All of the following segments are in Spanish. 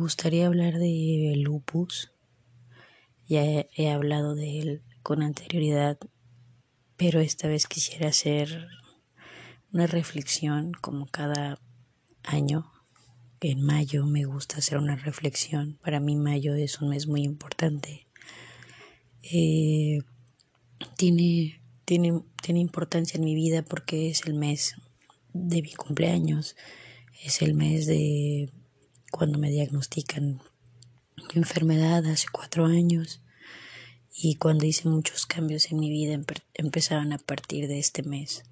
gustaría hablar de lupus. Ya he, hablado de él con anterioridad, pero esta vez quisiera hacer una reflexión como cada año. En mayo me gusta hacer una reflexión. Para mí mayo es un mes muy importante. Eh, tiene, tiene, tiene importancia en mi vida porque es el mes de mi cumpleaños. Es el mes de cuando me diagnostican mi enfermedad hace cuatro años y cuando hice muchos cambios en mi vida empezaron a partir de este mes.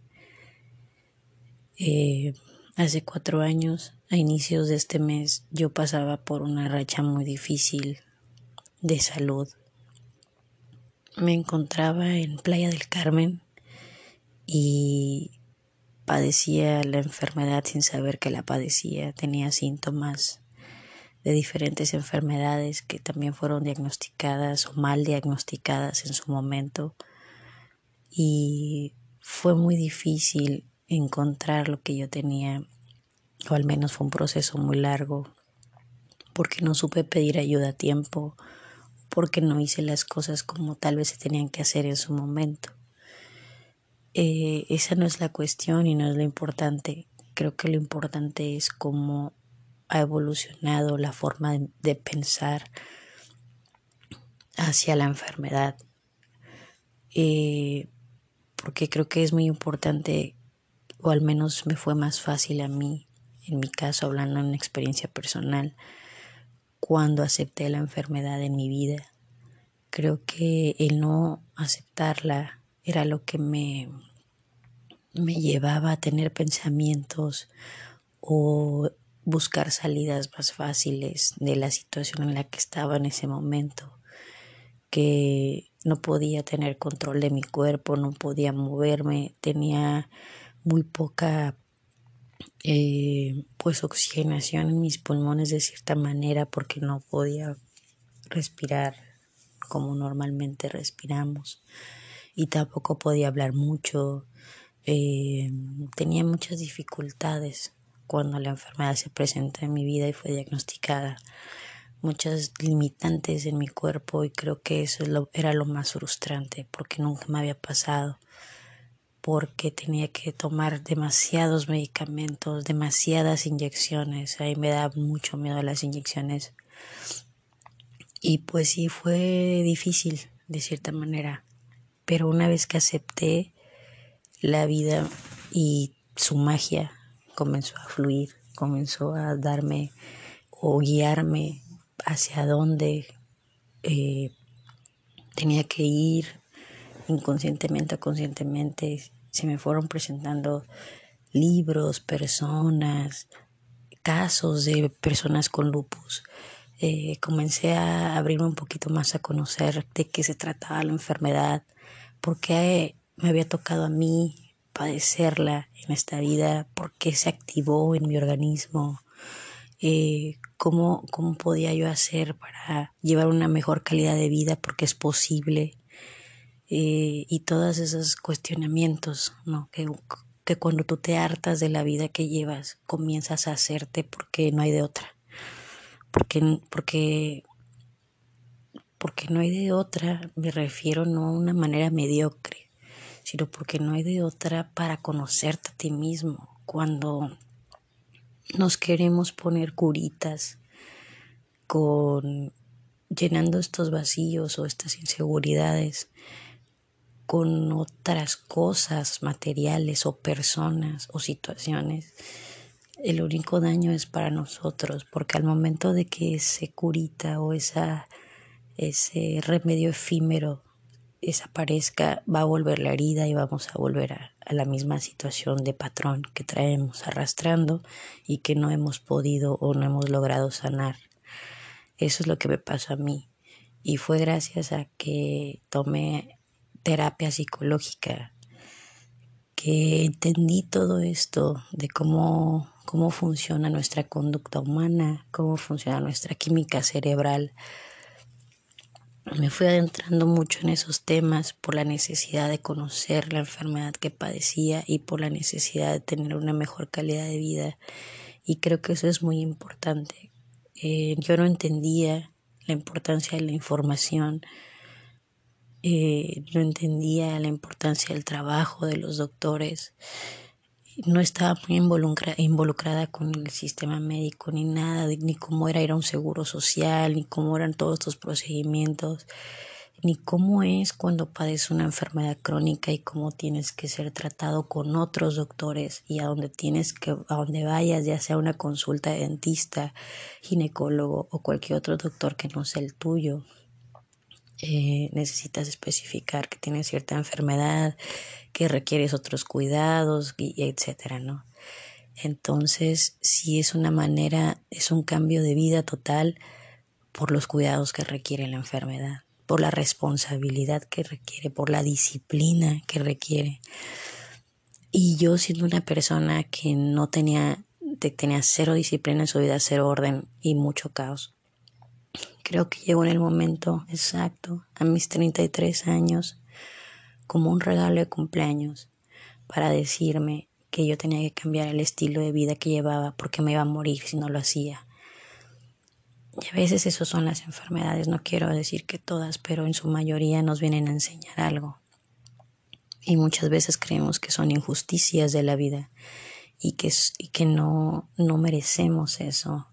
Eh, hace cuatro años, a inicios de este mes, yo pasaba por una racha muy difícil de salud. Me encontraba en Playa del Carmen y padecía la enfermedad sin saber que la padecía, tenía síntomas de diferentes enfermedades que también fueron diagnosticadas o mal diagnosticadas en su momento. Y fue muy difícil encontrar lo que yo tenía o al menos fue un proceso muy largo porque no supe pedir ayuda a tiempo porque no hice las cosas como tal vez se tenían que hacer en su momento. Eh, esa no es la cuestión y no es lo importante. Creo que lo importante es cómo ha evolucionado la forma de, pensar hacia la enfermedad. Eh, porque creo que es muy importante, o al menos me fue más fácil a mí, en mi caso, hablando en una experiencia personal, cuando acepté la enfermedad en mi vida. Creo que el no aceptarla era lo que me, me llevaba a tener pensamientos o buscar salidas más fáciles de la situación en la que estaba en ese momento, que no podía tener control de mi cuerpo, no podía moverme, tenía muy poca eh, pues oxigenación en mis pulmones de cierta manera porque no podía respirar como normalmente respiramos y tampoco podía hablar mucho eh, tenía muchas dificultades cuando la enfermedad se presentó en mi vida y fue diagnosticada. Muchas limitantes en mi cuerpo y creo que eso era lo más frustrante porque nunca me había pasado porque tenía que tomar demasiados medicamentos, demasiadas inyecciones. Ahí me da mucho miedo las inyecciones. Y pues sí fue difícil de cierta manera. Pero una vez que acepté la vida y su magia, comenzó a fluir, comenzó a darme o guiarme hacia dónde eh, tenía que ir inconscientemente o conscientemente. Se me fueron presentando libros, personas, casos de personas con lupus. Eh, comencé a abrirme un poquito más a conocer de qué se trataba la enfermedad, por qué me había tocado a mí, padecerla en esta vida, por qué se activó en mi organismo, eh, cómo, cómo podía yo hacer para llevar una mejor calidad de vida, porque es posible, eh, y todos esos cuestionamientos, ¿no? Que, que cuando tú te hartas de la vida que llevas, comienzas a hacerte porque no hay de otra, porque, porque porque no hay de otra, me refiero no a una manera mediocre, sino porque no hay de otra para conocerte a ti mismo. Cuando nos queremos poner curitas con llenando estos vacíos o estas inseguridades con otras cosas materiales o personas o situaciones, el único daño es para nosotros, porque al momento de que ese curita o esa, ese remedio efímero desaparezca, va a volver la herida y vamos a volver a, la misma situación de patrón que traemos arrastrando y que no hemos podido o no hemos logrado sanar. Eso es lo que me pasó a mí. Y fue gracias a que tomé terapia psicológica que entendí todo esto de cómo, cómo funciona nuestra conducta humana, cómo funciona nuestra química cerebral, me fui adentrando mucho en esos temas por la necesidad de conocer la enfermedad que padecía y por la necesidad de tener una mejor calidad de vida. Y creo que eso es muy importante. Eh, yo no entendía la importancia de la información, eh, no entendía la importancia del trabajo de los doctores, no estaba muy involucrada con el sistema médico ni nada, ni cómo era ir a un seguro social, ni cómo eran todos estos procedimientos ni cómo es cuando padeces una enfermedad crónica y cómo tienes que ser tratado con otros doctores y a donde tienes que, a donde vayas, ya sea una consulta de dentista, ginecólogo o cualquier otro doctor que no sea el tuyo. Eh, necesitas especificar que tienes cierta enfermedad, que requieres otros cuidados, y etcétera, ¿no? Entonces, si es una manera, es un cambio de vida total por los cuidados que requiere la enfermedad por la responsabilidad que requiere, por la disciplina que requiere. Y yo siendo una persona que no tenía, tenía cero disciplina en su vida, cero orden y mucho caos. Creo que llegó en el momento exacto, a mis 33 años, como un regalo de cumpleaños, para decirme que yo tenía que cambiar el estilo de vida que llevaba porque me iba a morir si no lo hacía y a veces eso son las enfermedades, no quiero decir que todas, pero en su mayoría nos vienen a enseñar algo. Y muchas veces creemos que son injusticias de la vida y que, y que no, no merecemos eso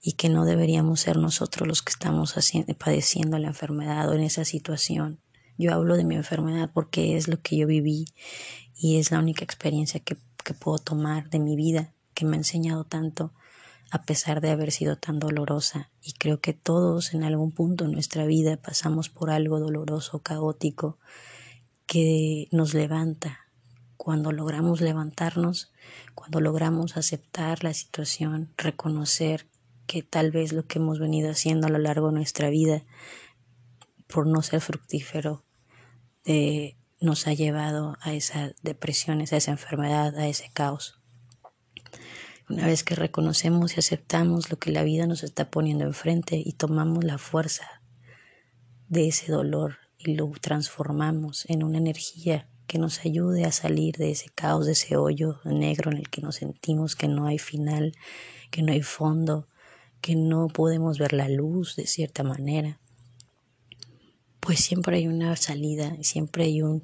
y que no deberíamos ser nosotros los que estamos padeciendo la enfermedad o en esa situación. Yo hablo de mi enfermedad porque es lo que yo viví y es la única experiencia que, que puedo tomar de mi vida que me ha enseñado tanto a pesar de haber sido tan dolorosa. Y creo que todos en algún punto en nuestra vida pasamos por algo doloroso, caótico, que nos levanta. Cuando logramos levantarnos, cuando logramos aceptar la situación, reconocer que tal vez lo que hemos venido haciendo a lo largo de nuestra vida, por no ser fructífero, eh, nos ha llevado a esa depresión, a esa enfermedad, a ese caos. Una vez que reconocemos y aceptamos lo que la vida nos está poniendo enfrente y tomamos la fuerza de ese dolor y lo transformamos en una energía que nos ayude a salir de ese caos, de ese hoyo negro en el que nos sentimos que no hay final, que no hay fondo, que no podemos ver la luz de cierta manera, pues siempre hay una salida, siempre hay un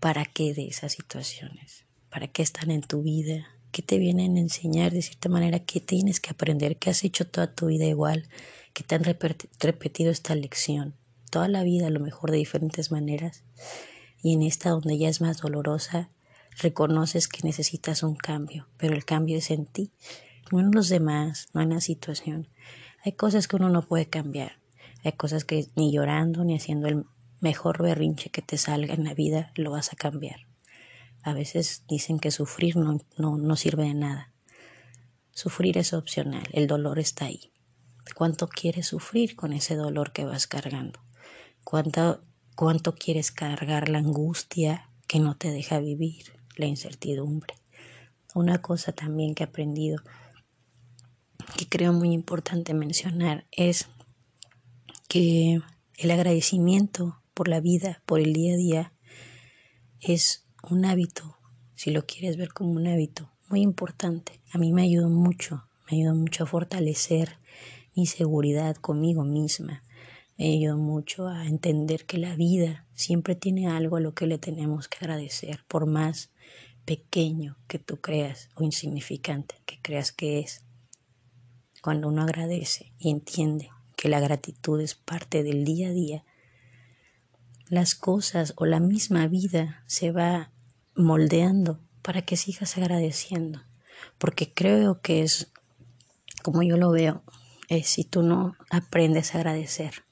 para qué de esas situaciones, para qué están en tu vida, ¿Qué te vienen a enseñar de cierta manera? ¿Qué tienes que aprender? ¿Qué has hecho toda tu vida igual? ¿Que te han repetido esta lección? Toda la vida a lo mejor de diferentes maneras. Y en esta donde ya es más dolorosa, reconoces que necesitas un cambio, pero el cambio es en ti, no en los demás, no en la situación. Hay cosas que uno no puede cambiar. Hay cosas que ni llorando ni haciendo el mejor berrinche que te salga en la vida lo vas a cambiar. A veces dicen que sufrir no, no, sirve de nada. Sufrir es opcional, el dolor está ahí. ¿Cuánto quieres sufrir con ese dolor que vas cargando? ¿Cuánto, cuánto quieres cargar la angustia que no te deja vivir, la incertidumbre? Una cosa también que he aprendido que creo muy importante mencionar es que el agradecimiento por la vida, por el día a día, es un hábito, si lo quieres ver como un hábito, muy importante. A mí me ayudó mucho, me ayudó mucho a fortalecer mi seguridad conmigo misma. Me ayudó mucho a entender que la vida siempre tiene algo a lo que le tenemos que agradecer, por más pequeño que tú creas o insignificante que creas que es. Cuando uno agradece y entiende que la gratitud es parte del día a día, las cosas o la misma vida se va moldeando para que sigas agradeciendo. Porque creo que es, como yo lo veo, es si tú no aprendes a agradecer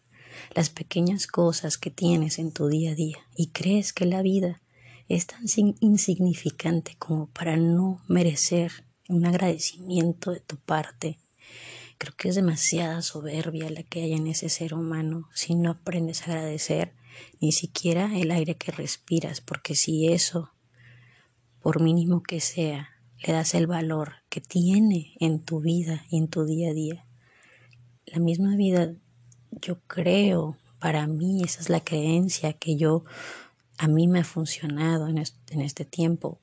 las pequeñas cosas que tienes en tu día a día y crees que la vida es tan insignificante como para no merecer un agradecimiento de tu parte. Creo que es demasiada soberbia la que hay en ese ser humano si no aprendes a agradecer ni siquiera el aire que respiras, porque si eso por mínimo que sea, le das el valor que tiene en tu vida y en tu día a día. La misma vida, yo creo, para mí esa es la creencia que yo, a mí me ha funcionado en este, en este tiempo,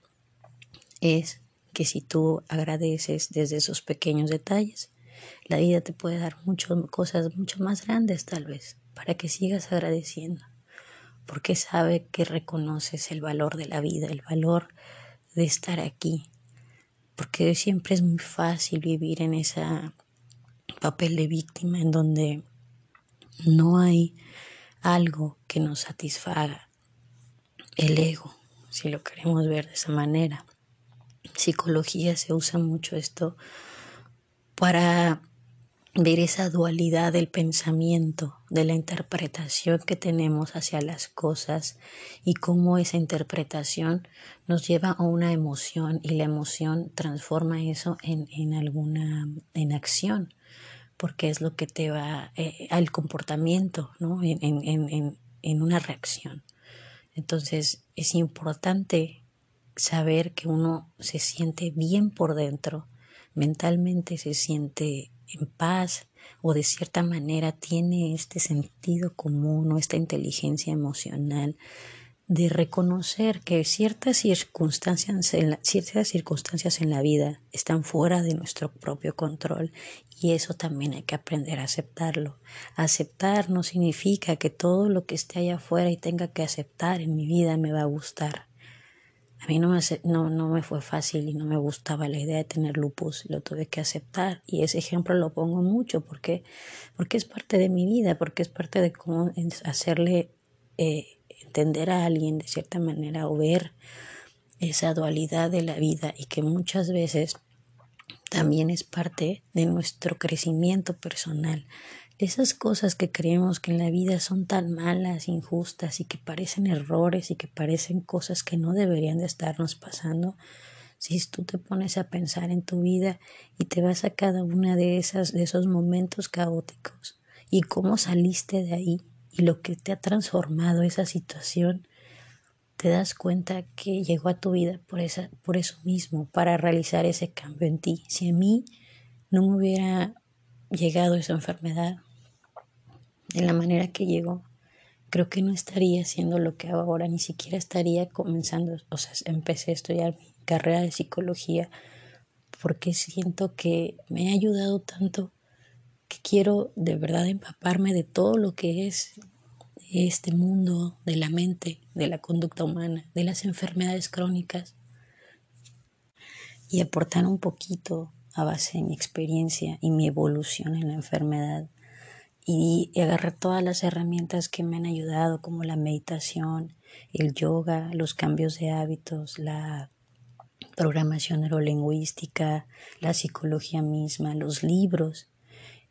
es que si tú agradeces desde esos pequeños detalles, la vida te puede dar muchas cosas mucho más grandes tal vez para que sigas agradeciendo. Porque sabe que reconoces el valor de la vida, el valor de estar aquí. Porque siempre es muy fácil vivir en ese papel de víctima en donde no hay algo que nos satisfaga el ego, si lo queremos ver de esa manera. Psicología se usa mucho esto para ver esa dualidad del pensamiento, de la interpretación que tenemos hacia las cosas y cómo esa interpretación nos lleva a una emoción y la emoción transforma eso en, en alguna en acción porque es lo que te va eh, al comportamiento, ¿no? En, en, en, en una reacción. Entonces es importante saber que uno se siente bien por dentro, mentalmente se siente en paz o de cierta manera tiene este sentido común o esta inteligencia emocional de reconocer que ciertas circunstancias, en la, ciertas circunstancias en la vida están fuera de nuestro propio control y eso también hay que aprender a aceptarlo. Aceptar no significa que todo lo que esté allá afuera y tenga que aceptar en mi vida me va a gustar. A mí no me, no, no me fue fácil y no me gustaba la idea de tener lupus, lo tuve que aceptar y ese ejemplo lo pongo mucho porque, porque es parte de mi vida, porque es parte de cómo hacerle eh, entender a alguien de cierta manera o ver esa dualidad de la vida y que muchas veces también es parte de nuestro crecimiento personal. Esas cosas que creemos que en la vida son tan malas, injustas y que parecen errores y que parecen cosas que no deberían de estarnos pasando, si tú te pones a pensar en tu vida y te vas a cada una de esas de esos momentos caóticos y cómo saliste de ahí y lo que te ha transformado esa situación, te das cuenta que llegó a tu vida por, esa, por eso mismo, para realizar ese cambio en ti. Si a mí no me hubiera llegado esa enfermedad de la manera que llegó, creo que no estaría haciendo lo que hago ahora, ni siquiera estaría comenzando, o sea, empecé a estudiar mi carrera de psicología porque siento que me ha ayudado tanto que quiero de verdad empaparme de todo lo que es este mundo de la mente, de la conducta humana, de las enfermedades crónicas y aportar un poquito a base de mi experiencia y mi evolución en la enfermedad y, agarrar todas las herramientas que me han ayudado como la meditación, el yoga, los cambios de hábitos, la programación neurolingüística, la psicología misma, los libros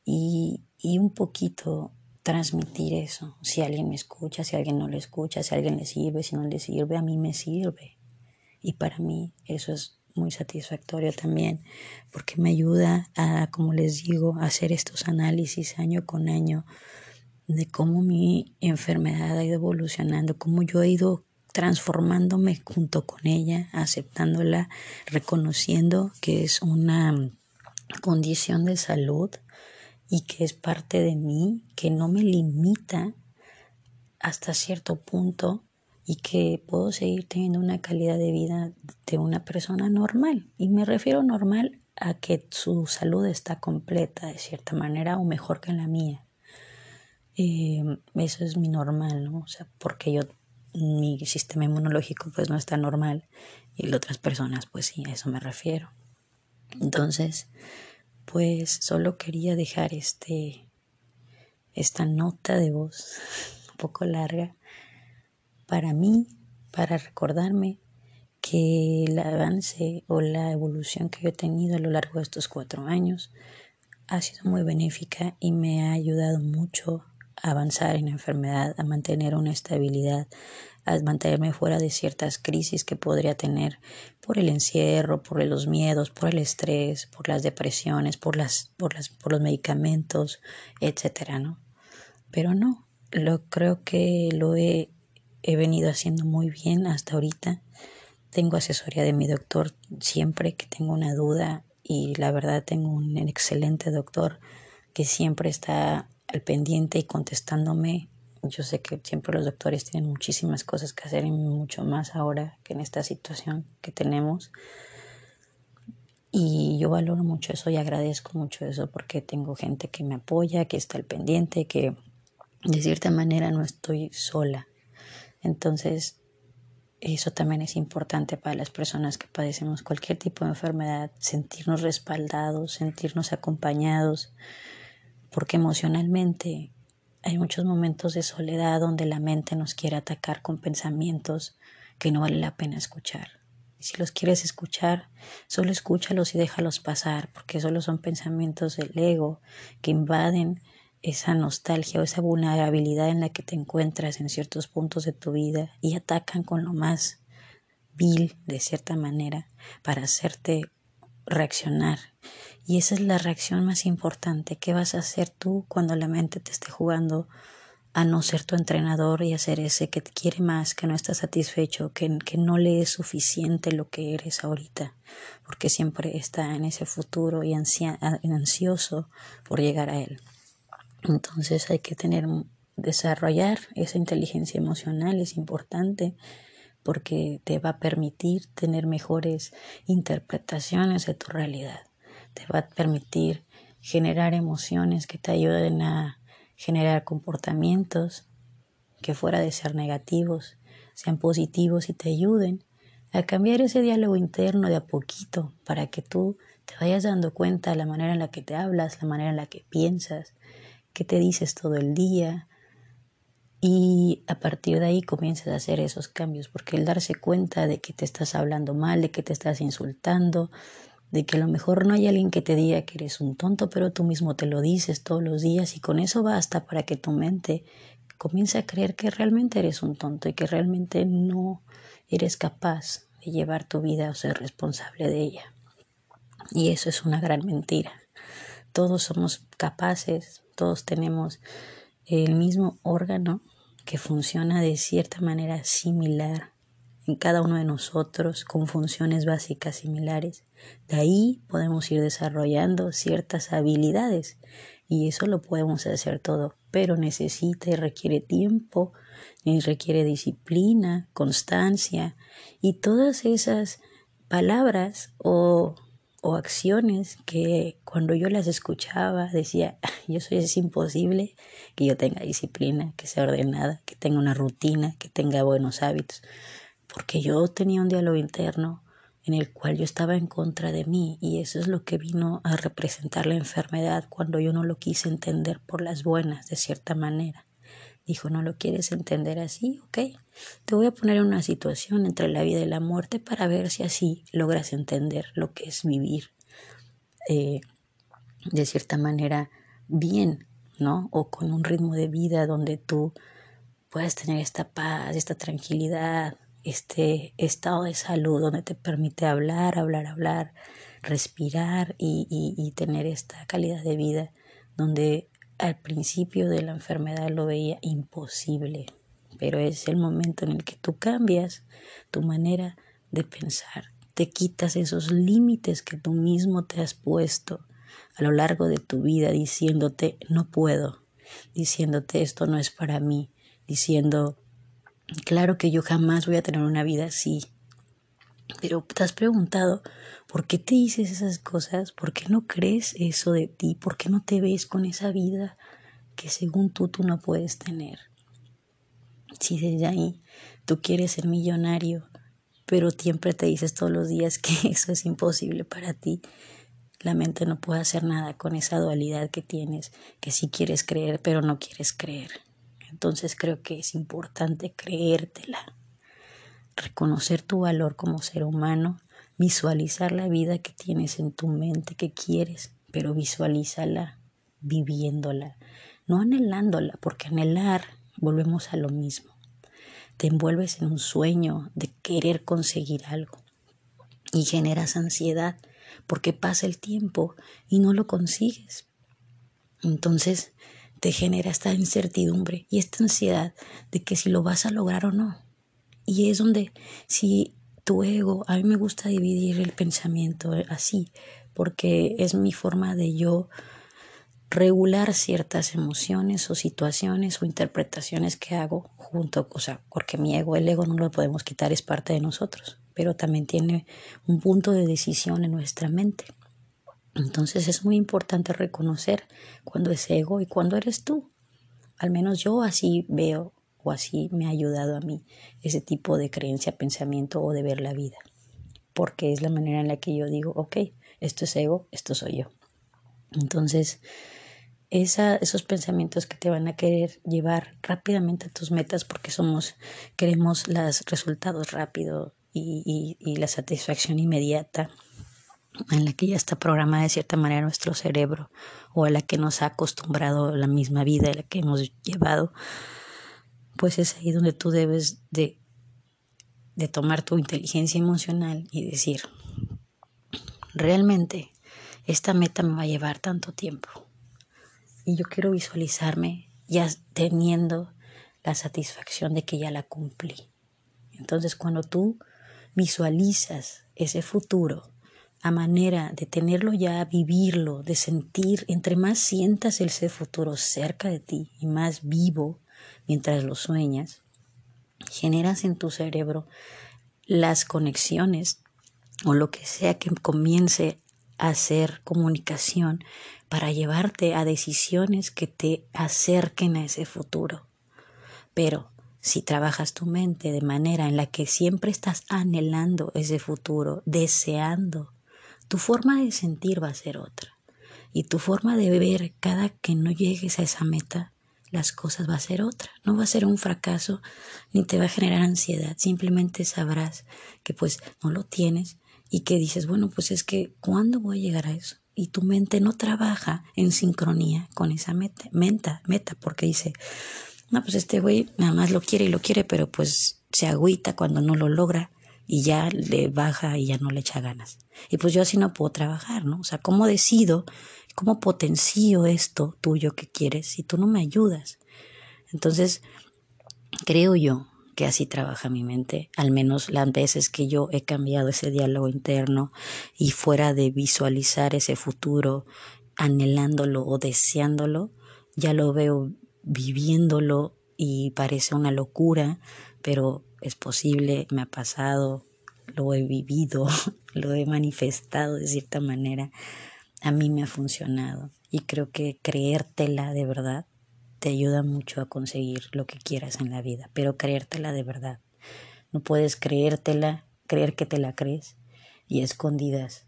y, y un poquito transmitir eso. Si alguien me escucha, si alguien no le escucha, si alguien le sirve, si no le sirve, a mí me sirve. Y para mí eso es muy satisfactorio también, porque me ayuda a, como les digo, a hacer estos análisis año con año de cómo mi enfermedad ha ido evolucionando, cómo yo he ido transformándome junto con ella, aceptándola, reconociendo que es una condición de salud y que es parte de mí, que no me limita hasta cierto punto y que puedo seguir teniendo una calidad de vida de una persona normal. Y me refiero normal a que su salud está completa de cierta manera o mejor que la mía. Eh, eso es mi normal, ¿no? O sea, porque yo, mi sistema inmunológico pues no está normal y las otras personas pues sí, a eso me refiero. Entonces, pues solo quería dejar este esta nota de voz un poco larga para mí, para recordarme que el avance o la evolución que yo he tenido a lo largo de estos cuatro años ha sido muy benéfica y me ha ayudado mucho a avanzar en la enfermedad, a mantener una estabilidad, a mantenerme fuera de ciertas crisis que podría tener por el encierro, por los miedos, por el estrés, por las depresiones, por las, por las, por los medicamentos, etcétera, ¿no? Pero no, lo creo que lo he, he venido haciendo muy bien hasta ahorita. Tengo asesoría de mi doctor siempre que tengo una duda y la verdad tengo un excelente doctor que siempre está al pendiente y contestándome yo sé que siempre los doctores tienen muchísimas cosas que hacer y mucho más ahora que en esta situación que tenemos. Y yo valoro mucho eso y agradezco mucho eso porque tengo gente que me apoya, que está al pendiente, que de cierta manera no estoy sola. Entonces, eso también es importante para las personas que padecemos cualquier tipo de enfermedad, sentirnos respaldados, sentirnos acompañados, porque emocionalmente hay muchos momentos de soledad donde la mente nos quiere atacar con pensamientos que no vale la pena escuchar. Y si los quieres escuchar, solo escúchalos y déjalos pasar, porque solo son pensamientos del ego que invaden esa nostalgia o esa vulnerabilidad en la que te encuentras en ciertos puntos de tu vida y atacan con lo más vil de cierta manera para hacerte reaccionar. Y esa es la reacción más importante. ¿Qué vas a hacer tú cuando la mente te esté jugando a no ser tu entrenador y a ser ese que te quiere más, que no está satisfecho, que, que no le es suficiente lo que eres ahorita, porque siempre está en ese futuro y ansioso por llegar a él. Entonces hay que tener, desarrollar esa inteligencia emocional, es importante porque te va a permitir tener mejores interpretaciones de tu realidad, te va a permitir generar emociones que te ayuden a generar comportamientos que fuera de ser negativos, sean positivos y te ayuden a cambiar ese diálogo interno de a poquito para que tú te vayas dando cuenta de la manera en la que te hablas, la manera en la que piensas, qué te dices todo el día y a partir de ahí comienzas a hacer esos cambios, porque el darse cuenta de que te estás hablando mal, de que te estás insultando, de que a lo mejor no hay alguien que te diga que eres un tonto, pero tú mismo te lo dices todos los días y con eso basta para que tu mente comience a creer que realmente eres un tonto y que realmente no eres capaz de llevar tu vida o ser responsable de ella. Y eso es una gran mentira. Todos somos capaces, todos tenemos el mismo órgano que funciona de cierta manera similar en cada uno de nosotros con funciones básicas similares. De ahí podemos ir desarrollando ciertas habilidades y eso lo podemos hacer todo, pero necesita y requiere tiempo, y requiere disciplina, constancia y todas esas palabras o o acciones que cuando yo las escuchaba decía, yo soy, es imposible que yo tenga disciplina, que sea ordenada, que tenga una rutina, que tenga buenos hábitos, porque yo tenía un diálogo interno en el cual yo estaba en contra de mí y eso es lo que vino a representar la enfermedad cuando yo no lo quise entender por las buenas de cierta manera. Dijo, ¿no lo quieres entender así? Ok, te voy a poner en una situación entre la vida y la muerte para ver si así logras entender lo que es vivir eh, de cierta manera bien, ¿no? O con un ritmo de vida donde tú puedas tener esta paz, esta tranquilidad, este estado de salud donde te permite hablar, hablar, hablar, respirar y, y tener esta calidad de vida donde al principio de la enfermedad lo veía imposible, pero es el momento en el que tú cambias tu manera de pensar, te quitas esos límites que tú mismo te has puesto a lo largo de tu vida diciéndote no puedo, diciéndote esto no es para mí, diciendo claro que yo jamás voy a tener una vida así. Pero te has preguntado ¿Por qué te dices esas cosas? ¿Por qué no crees eso de ti? ¿Por qué no te ves con esa vida que según tú tú no puedes tener? Si desde ahí tú quieres ser millonario, pero siempre te dices todos los días que eso es imposible para ti, la mente no puede hacer nada con esa dualidad que tienes, que sí quieres creer, pero no quieres creer. Entonces creo que es importante creértela, reconocer tu valor como ser humano visualizar la vida que tienes en tu mente, que quieres, pero visualízala viviéndola, no anhelándola, porque anhelar volvemos a lo mismo. Te envuelves en un sueño de querer conseguir algo y generas ansiedad porque pasa el tiempo y no lo consigues. Entonces te genera esta incertidumbre y esta ansiedad de que si lo vas a lograr o no. Y es donde si tu ego. A mí me gusta dividir el pensamiento así, porque es mi forma de yo regular ciertas emociones o situaciones o interpretaciones que hago junto, o sea, porque mi ego, el ego no lo podemos quitar, es parte de nosotros, pero también tiene un punto de decisión en nuestra mente. Entonces es muy importante reconocer cuando es ego y cuando eres tú. Al menos yo así veo o así me ha ayudado a mí ese tipo de creencia, pensamiento o de ver la vida. Porque es la manera en la que yo digo, ok, esto es ego, esto soy yo. Entonces, esa, esos pensamientos que te van a querer llevar rápidamente a tus metas porque somos, queremos los resultados rápidos y, y, la satisfacción inmediata en la que ya está programada de cierta manera nuestro cerebro o a la que nos ha acostumbrado la misma vida, a la que hemos llevado, pues es ahí donde tú debes de, de tomar tu inteligencia emocional y decir, realmente esta meta me va a llevar tanto tiempo y yo quiero visualizarme ya teniendo la satisfacción de que ya la cumplí. Entonces cuando tú visualizas ese futuro a manera de tenerlo ya, vivirlo, de sentir, entre más sientas ese futuro cerca de ti y más vivo mientras lo sueñas, generas en tu cerebro las conexiones o lo que sea que comience a hacer comunicación para llevarte a decisiones que te acerquen a ese futuro. Pero si trabajas tu mente de manera en la que siempre estás anhelando ese futuro, deseando, tu forma de sentir va a ser otra. Y tu forma de ver cada que no llegues a esa meta, las cosas va a ser otra. No va a ser un fracaso ni te va a generar ansiedad. Simplemente sabrás que pues no lo tienes y que dices, bueno, pues es que ¿cuándo voy a llegar a eso? y tu mente no trabaja en sincronía con esa meta, meta, meta porque dice, no, pues este güey nada más lo quiere y lo quiere, pero pues se agüita cuando no lo logra y ya le baja y ya no le echa ganas. Y pues yo así no puedo trabajar, ¿no? O sea, ¿cómo decido, cómo potencio esto tuyo que quieres si tú no me ayudas? Entonces, creo yo que así trabaja mi mente, al menos las veces que yo he cambiado ese diálogo interno y fuera de visualizar ese futuro, anhelándolo o deseándolo, ya lo veo viviéndolo y parece una locura, pero es posible, me ha pasado, lo he vivido, lo he manifestado de cierta manera, a mí me ha funcionado y creo que creértela de verdad te ayuda mucho a conseguir lo que quieras en la vida, pero creértela de verdad. No puedes creértela, creer que te la crees y escondidas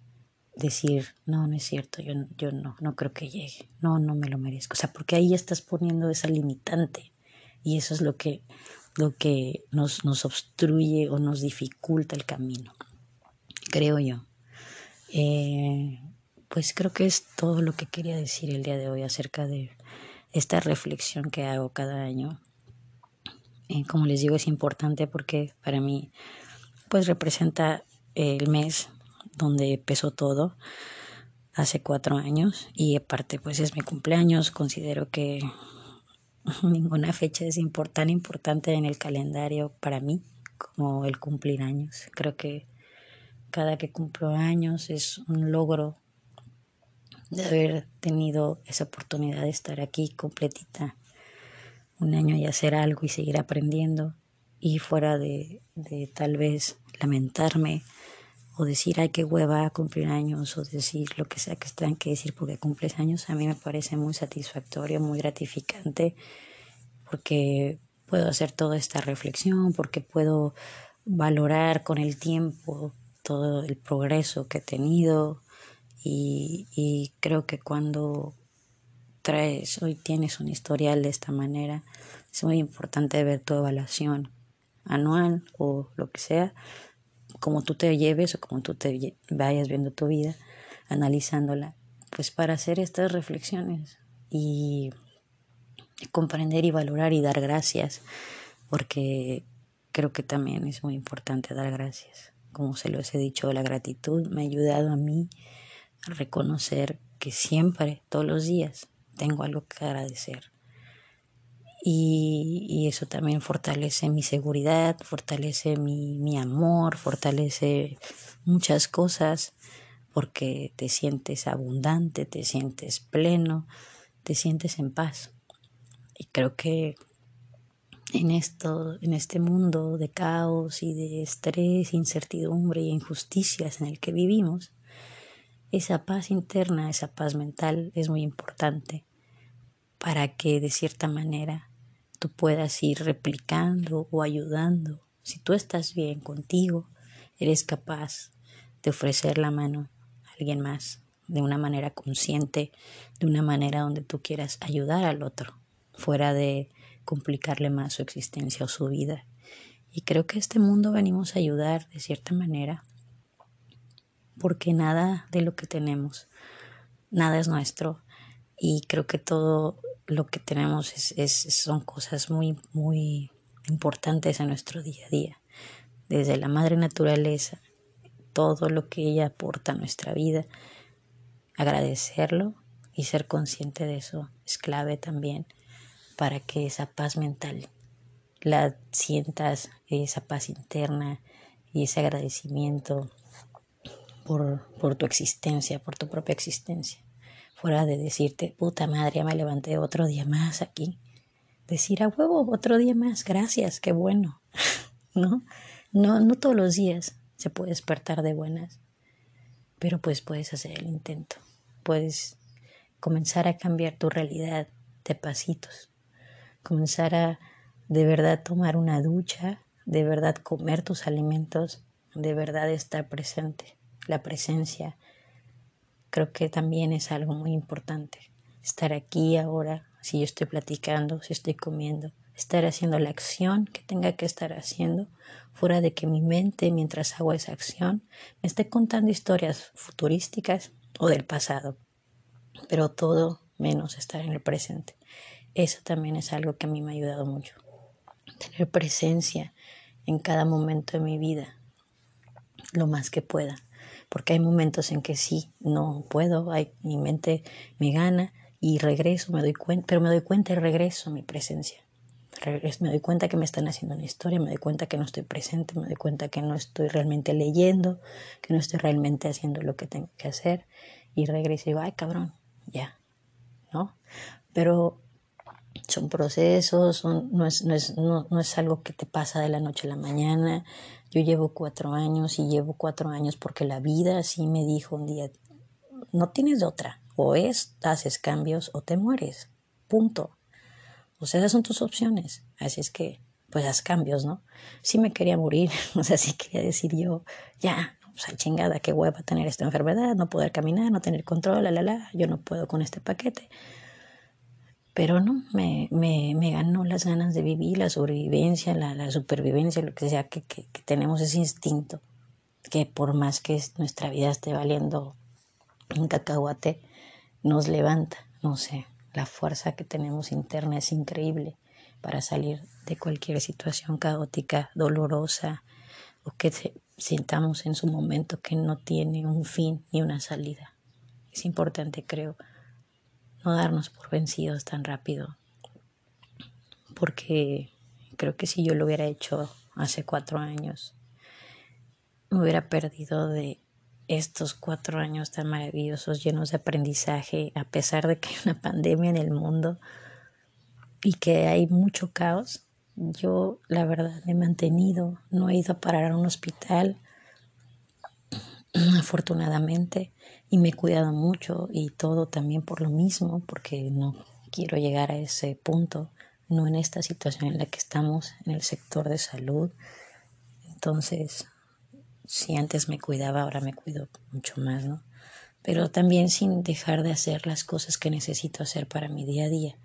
decir, no, no es cierto, yo, yo no, no creo que llegue, no, no me lo merezco. O sea, porque ahí estás poniendo esa limitante y eso es lo que, lo que nos, nos obstruye o nos dificulta el camino, creo yo. Eh, pues creo que es todo lo que quería decir el día de hoy acerca de esta reflexión que hago cada año. Eh, como les digo, es importante porque para mí pues representa el mes donde empezó todo hace cuatro años y aparte pues es mi cumpleaños. Considero que ninguna fecha es tan importante en el calendario para mí como el cumplir años. Creo que cada que cumplo años es un logro de haber tenido esa oportunidad de estar aquí completita un año y hacer algo y seguir aprendiendo y fuera de, de tal vez lamentarme o decir ay qué hueva cumplir años o decir lo que sea que tengan que decir porque cumples años a mí me parece muy satisfactorio muy gratificante porque puedo hacer toda esta reflexión porque puedo valorar con el tiempo todo el progreso que he tenido y, creo que cuando traes, hoy tienes un historial de esta manera, es muy importante ver tu evaluación anual o lo que sea, como tú te lleves o como tú te vayas viendo tu vida, analizándola, pues para hacer estas reflexiones y comprender y valorar y dar gracias, porque creo que también es muy importante dar gracias. Como se los he dicho, la gratitud me ha ayudado a mí reconocer que siempre, todos los días, tengo algo que agradecer. Y, eso también fortalece mi seguridad, fortalece mi, mi amor, fortalece muchas cosas porque te sientes abundante, te sientes pleno, te sientes en paz. Y creo que en esto, en este mundo de caos y de estrés, incertidumbre y injusticias en el que vivimos, esa paz interna, esa paz mental es muy importante para que de cierta manera tú puedas ir replicando o ayudando. Si tú estás bien contigo, eres capaz de ofrecer la mano a alguien más de una manera consciente, de una manera donde tú quieras ayudar al otro, fuera de complicarle más su existencia o su vida. Y creo que este mundo venimos a ayudar de cierta manera, porque nada de lo que tenemos, nada es nuestro. Y creo que todo lo que tenemos es, son cosas muy, muy importantes en nuestro día a día. Desde la madre naturaleza, todo lo que ella aporta a nuestra vida, agradecerlo y ser consciente de eso es clave también para que esa paz mental la sientas, esa paz interna y ese agradecimiento por, tu existencia, por tu propia existencia. Fuera de decirte, puta madre, ya me levanté otro día más aquí. Decir a huevo, otro día más, gracias, qué bueno. ¿No? No, no todos los días se puede despertar de buenas, pero pues puedes hacer el intento. Puedes comenzar a cambiar tu realidad de pasitos comenzar a de verdad tomar una ducha, de verdad comer tus alimentos, de verdad estar presente. La presencia creo que también es algo muy importante. Estar aquí ahora, si yo estoy platicando, si estoy comiendo, estar haciendo la acción que tenga que estar haciendo, fuera de que mi mente, mientras hago esa acción, me esté contando historias futurísticas o del pasado, pero todo menos estar en el presente. Eso también es algo que a mí me ha ayudado mucho. Tener presencia en cada momento de mi vida, lo más que pueda. Porque hay momentos en que sí, no puedo, hay, mi mente me gana y regreso, me doy cuenta, pero me doy cuenta y regreso a mi presencia. me doy cuenta que me están haciendo una historia, me doy cuenta que no estoy presente, me doy cuenta que no estoy realmente leyendo, que no estoy realmente haciendo lo que tengo que hacer y regreso y digo, ay cabrón, ya, ¿no? Pero son procesos, no, es, no, es, no, no es algo que te pasa de la noche a la mañana. Yo llevo cuatro años y llevo cuatro años porque la vida así me dijo un día, no tienes otra, o es, haces cambios o te mueres, punto. O sea, esas son tus opciones. Así es que, pues haz cambios, ¿no? Sí me quería morir, o sea, sí quería decir yo, ya, o sea, chingada, qué hueva tener esta enfermedad, no poder caminar, no tener control, la, la, la, yo no puedo con este paquete. Pero no, me, me, me ganó las ganas de vivir, la sobrevivencia, la, la supervivencia, lo que sea, que, que, tenemos ese instinto, que por más que nuestra vida esté valiendo un cacahuate, nos levanta, no sé, la fuerza que tenemos interna es increíble para salir de cualquier situación caótica, dolorosa o que sintamos en su momento que no tiene un fin ni una salida. Es importante, creo, no darnos por vencidos tan rápido, porque creo que si yo lo hubiera hecho hace cuatro años, me hubiera perdido de estos cuatro años tan maravillosos, llenos de aprendizaje, a pesar de que hay una pandemia en el mundo y que hay mucho caos. Yo, la verdad, me he mantenido, no he ido a parar a un hospital, afortunadamente, y me he cuidado mucho y todo también por lo mismo, porque no quiero llegar a ese punto, no en esta situación en la que estamos en el sector de salud. Entonces, si antes me cuidaba, ahora me cuido mucho más, ¿no? Pero también sin dejar de hacer las cosas que necesito hacer para mi día a día.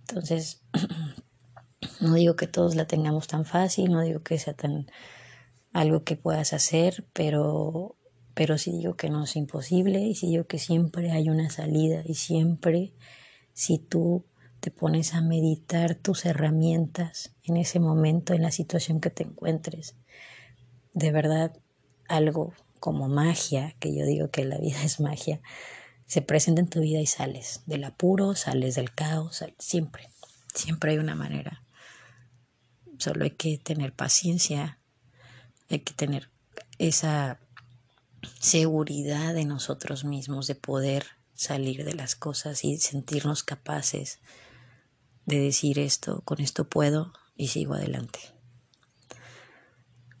Entonces, no digo que todos la tengamos tan fácil, no digo que sea tan algo que puedas hacer, pero pero sí digo que no es imposible y sí digo que siempre hay una salida y siempre si tú te pones a meditar tus herramientas en ese momento, en la situación que te encuentres, de verdad algo como magia, que yo digo que la vida es magia, se presenta en tu vida y sales del apuro, sales del caos, siempre, siempre hay una manera. Solo hay que tener paciencia, hay que tener esa seguridad de nosotros mismos, de poder salir de las cosas y sentirnos capaces de decir esto, con esto puedo y sigo adelante.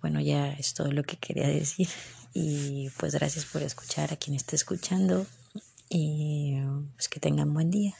Bueno, ya es todo lo que quería decir y pues gracias por escuchar a quien esté escuchando y pues que tengan buen día.